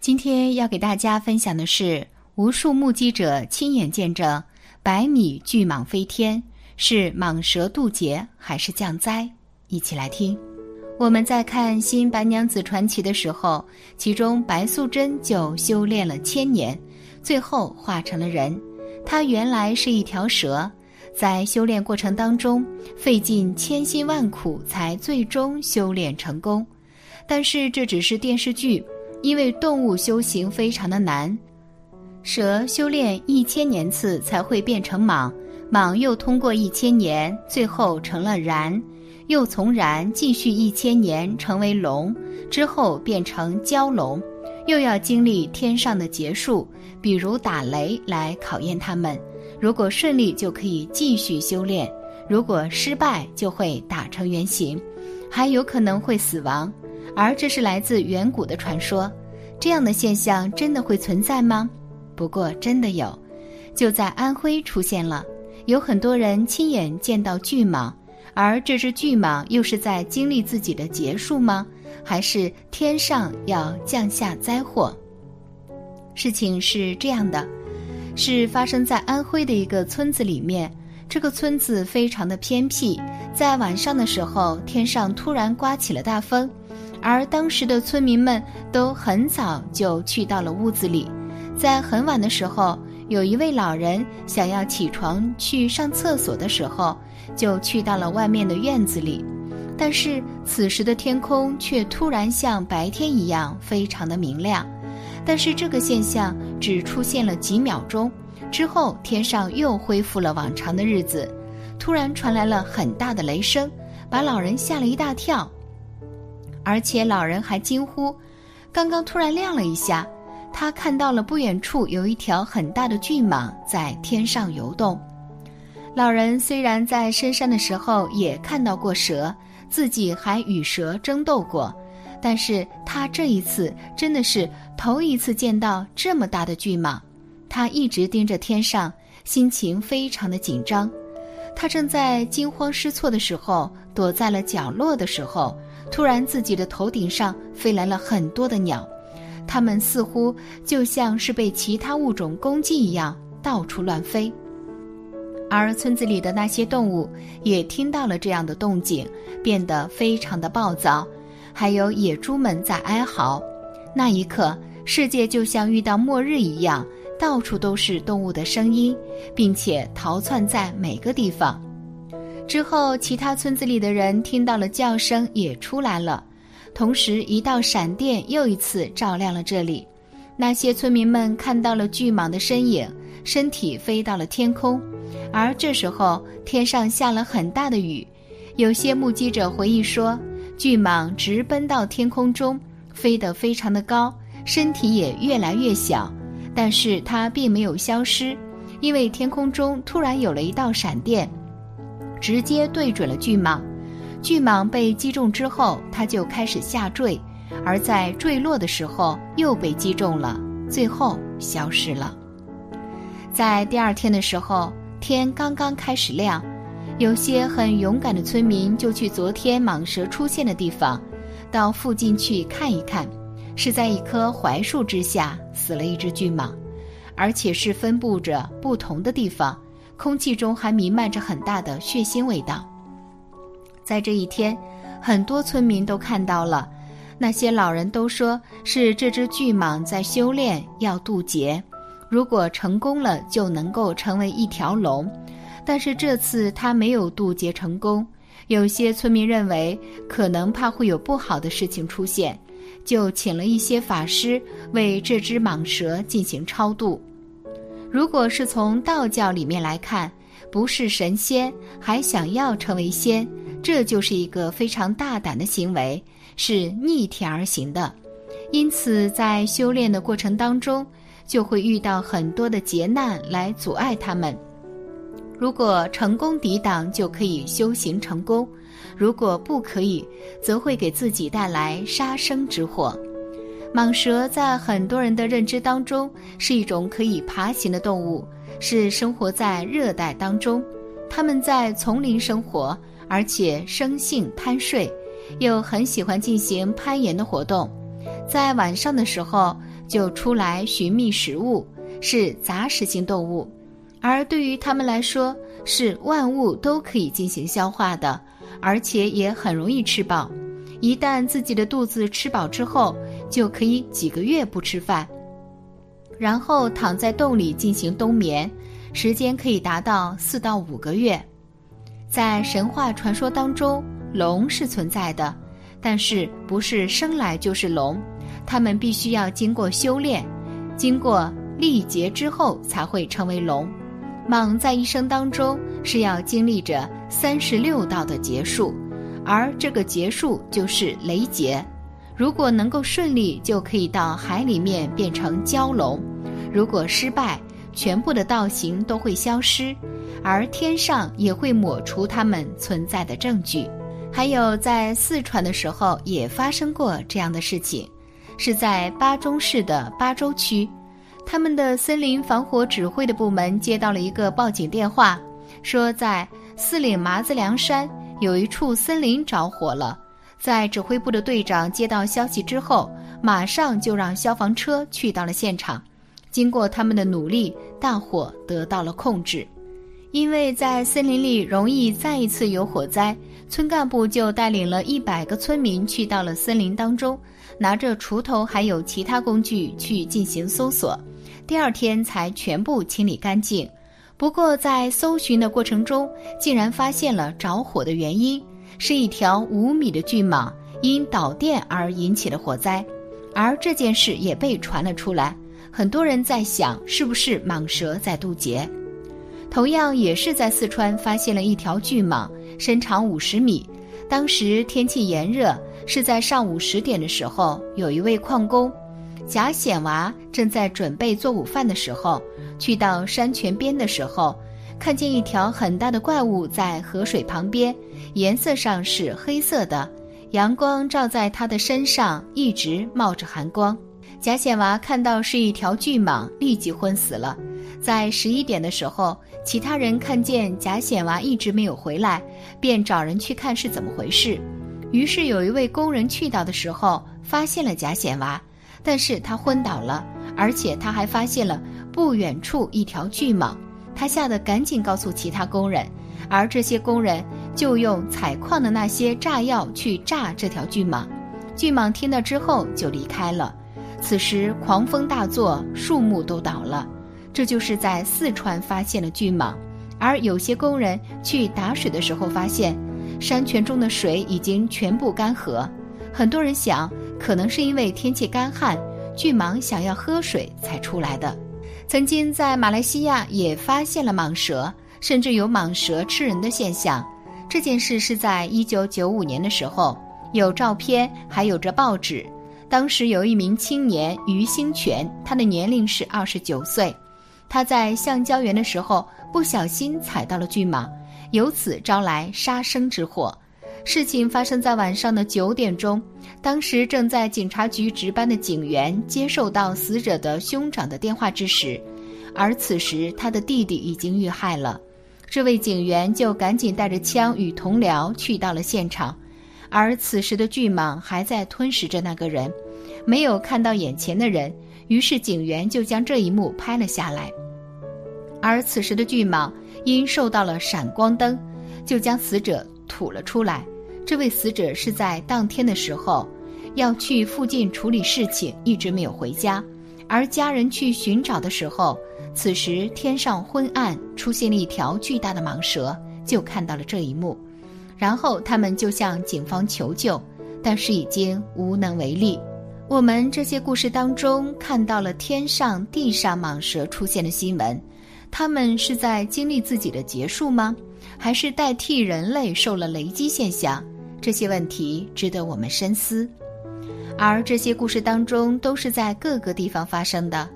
今天要给大家分享的是，无数目击者亲眼见证百米巨蟒飞天，是蟒蛇渡劫还是降灾？一起来听。我们在看《新白娘子传奇》的时候，其中白素贞就修炼了千年，最后化成了人。她原来是一条蛇，在修炼过程当中费尽千辛万苦，才最终修炼成功。但是这只是电视剧。因为动物修行非常的难，蛇修炼一千年次才会变成蟒，蟒又通过一千年，最后成了然，又从然继续一千年成为龙，之后变成蛟龙，又要经历天上的劫数，比如打雷来考验他们。如果顺利就可以继续修炼，如果失败就会打成原形，还有可能会死亡。而这是来自远古的传说，这样的现象真的会存在吗？不过真的有，就在安徽出现了，有很多人亲眼见到巨蟒，而这只巨蟒又是在经历自己的结束吗？还是天上要降下灾祸？事情是这样的，是发生在安徽的一个村子里面，这个村子非常的偏僻，在晚上的时候，天上突然刮起了大风。而当时的村民们都很早就去到了屋子里，在很晚的时候，有一位老人想要起床去上厕所的时候，就去到了外面的院子里。但是此时的天空却突然像白天一样非常的明亮，但是这个现象只出现了几秒钟，之后天上又恢复了往常的日子，突然传来了很大的雷声，把老人吓了一大跳。而且老人还惊呼：“刚刚突然亮了一下，他看到了不远处有一条很大的巨蟒在天上游动。”老人虽然在深山的时候也看到过蛇，自己还与蛇争斗过，但是他这一次真的是头一次见到这么大的巨蟒。他一直盯着天上，心情非常的紧张。他正在惊慌失措的时候，躲在了角落的时候。突然，自己的头顶上飞来了很多的鸟，它们似乎就像是被其他物种攻击一样，到处乱飞。而村子里的那些动物也听到了这样的动静，变得非常的暴躁，还有野猪们在哀嚎。那一刻，世界就像遇到末日一样，到处都是动物的声音，并且逃窜在每个地方。之后，其他村子里的人听到了叫声，也出来了。同时，一道闪电又一次照亮了这里。那些村民们看到了巨蟒的身影，身体飞到了天空。而这时候，天上下了很大的雨。有些目击者回忆说，巨蟒直奔到天空中，飞得非常的高，身体也越来越小。但是它并没有消失，因为天空中突然有了一道闪电。直接对准了巨蟒，巨蟒被击中之后，它就开始下坠，而在坠落的时候又被击中了，最后消失了。在第二天的时候，天刚刚开始亮，有些很勇敢的村民就去昨天蟒蛇出现的地方，到附近去看一看，是在一棵槐树之下死了一只巨蟒，而且是分布着不同的地方。空气中还弥漫着很大的血腥味道。在这一天，很多村民都看到了，那些老人都说是这只巨蟒在修炼，要渡劫，如果成功了就能够成为一条龙。但是这次它没有渡劫成功，有些村民认为可能怕会有不好的事情出现，就请了一些法师为这只蟒蛇进行超度。如果是从道教里面来看，不是神仙还想要成为仙，这就是一个非常大胆的行为，是逆天而行的。因此，在修炼的过程当中，就会遇到很多的劫难来阻碍他们。如果成功抵挡，就可以修行成功；如果不可以，则会给自己带来杀生之祸。蟒蛇在很多人的认知当中是一种可以爬行的动物，是生活在热带当中。它们在丛林生活，而且生性贪睡，又很喜欢进行攀岩的活动。在晚上的时候，就出来寻觅食物，是杂食性动物；而对于它们来说，是万物都可以进行消化的，而且也很容易吃饱。一旦自己的肚子吃饱之后，就可以几个月不吃饭，然后躺在洞里进行冬眠，时间可以达到四到五个月。在神话传说当中，龙是存在的，但是不是生来就是龙，它们必须要经过修炼，经过历劫之后才会成为龙。蟒在一生当中是要经历着三十六道的劫数。而这个结束就是雷劫，如果能够顺利，就可以到海里面变成蛟龙；如果失败，全部的道行都会消失，而天上也会抹除他们存在的证据。还有在四川的时候也发生过这样的事情，是在巴中市的巴州区，他们的森林防火指挥的部门接到了一个报警电话，说在四岭麻子梁山。有一处森林着火了，在指挥部的队长接到消息之后，马上就让消防车去到了现场。经过他们的努力，大火得到了控制。因为在森林里容易再一次有火灾，村干部就带领了一百个村民去到了森林当中，拿着锄头还有其他工具去进行搜索。第二天才全部清理干净。不过，在搜寻的过程中，竟然发现了着火的原因，是一条五米的巨蟒因导电而引起的火灾，而这件事也被传了出来。很多人在想，是不是蟒蛇在渡劫？同样也是在四川发现了一条巨蟒，身长五十米。当时天气炎热，是在上午十点的时候，有一位矿工。贾显娃正在准备做午饭的时候，去到山泉边的时候，看见一条很大的怪物在河水旁边，颜色上是黑色的，阳光照在他的身上，一直冒着寒光。贾显娃看到是一条巨蟒，立即昏死了。在十一点的时候，其他人看见贾显娃一直没有回来，便找人去看是怎么回事。于是有一位工人去到的时候，发现了贾显娃。但是他昏倒了，而且他还发现了不远处一条巨蟒，他吓得赶紧告诉其他工人，而这些工人就用采矿的那些炸药去炸这条巨蟒。巨蟒听到之后就离开了。此时狂风大作，树木都倒了。这就是在四川发现了巨蟒，而有些工人去打水的时候发现，山泉中的水已经全部干涸。很多人想。可能是因为天气干旱，巨蟒想要喝水才出来的。曾经在马来西亚也发现了蟒蛇，甚至有蟒蛇吃人的现象。这件事是在一九九五年的时候，有照片，还有着报纸。当时有一名青年于兴全，他的年龄是二十九岁，他在橡胶园的时候不小心踩到了巨蟒，由此招来杀生之祸。事情发生在晚上的九点钟，当时正在警察局值班的警员接受到死者的兄长的电话之时，而此时他的弟弟已经遇害了，这位警员就赶紧带着枪与同僚去到了现场，而此时的巨蟒还在吞噬着那个人，没有看到眼前的人，于是警员就将这一幕拍了下来，而此时的巨蟒因受到了闪光灯，就将死者。吐了出来。这位死者是在当天的时候要去附近处理事情，一直没有回家。而家人去寻找的时候，此时天上昏暗，出现了一条巨大的蟒蛇，就看到了这一幕。然后他们就向警方求救，但是已经无能为力。我们这些故事当中看到了天上、地上蟒蛇出现的新闻，他们是在经历自己的结束吗？还是代替人类受了雷击现象，这些问题值得我们深思。而这些故事当中都是在各个地方发生的，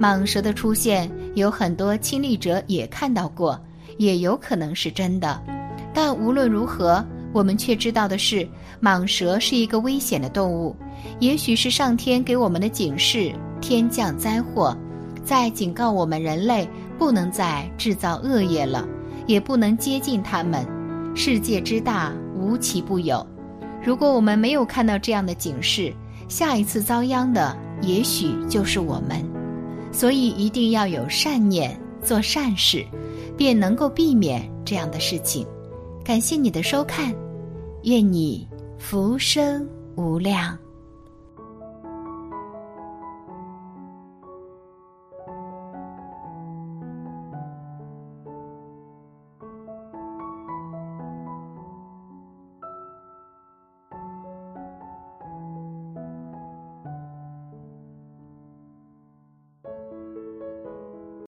蟒蛇的出现有很多亲历者也看到过，也有可能是真的。但无论如何，我们却知道的是，蟒蛇是一个危险的动物，也许是上天给我们的警示，天降灾祸，在警告我们人类不能再制造恶业了。也不能接近他们。世界之大，无奇不有。如果我们没有看到这样的警示，下一次遭殃的也许就是我们。所以一定要有善念，做善事，便能够避免这样的事情。感谢你的收看，愿你福生无量。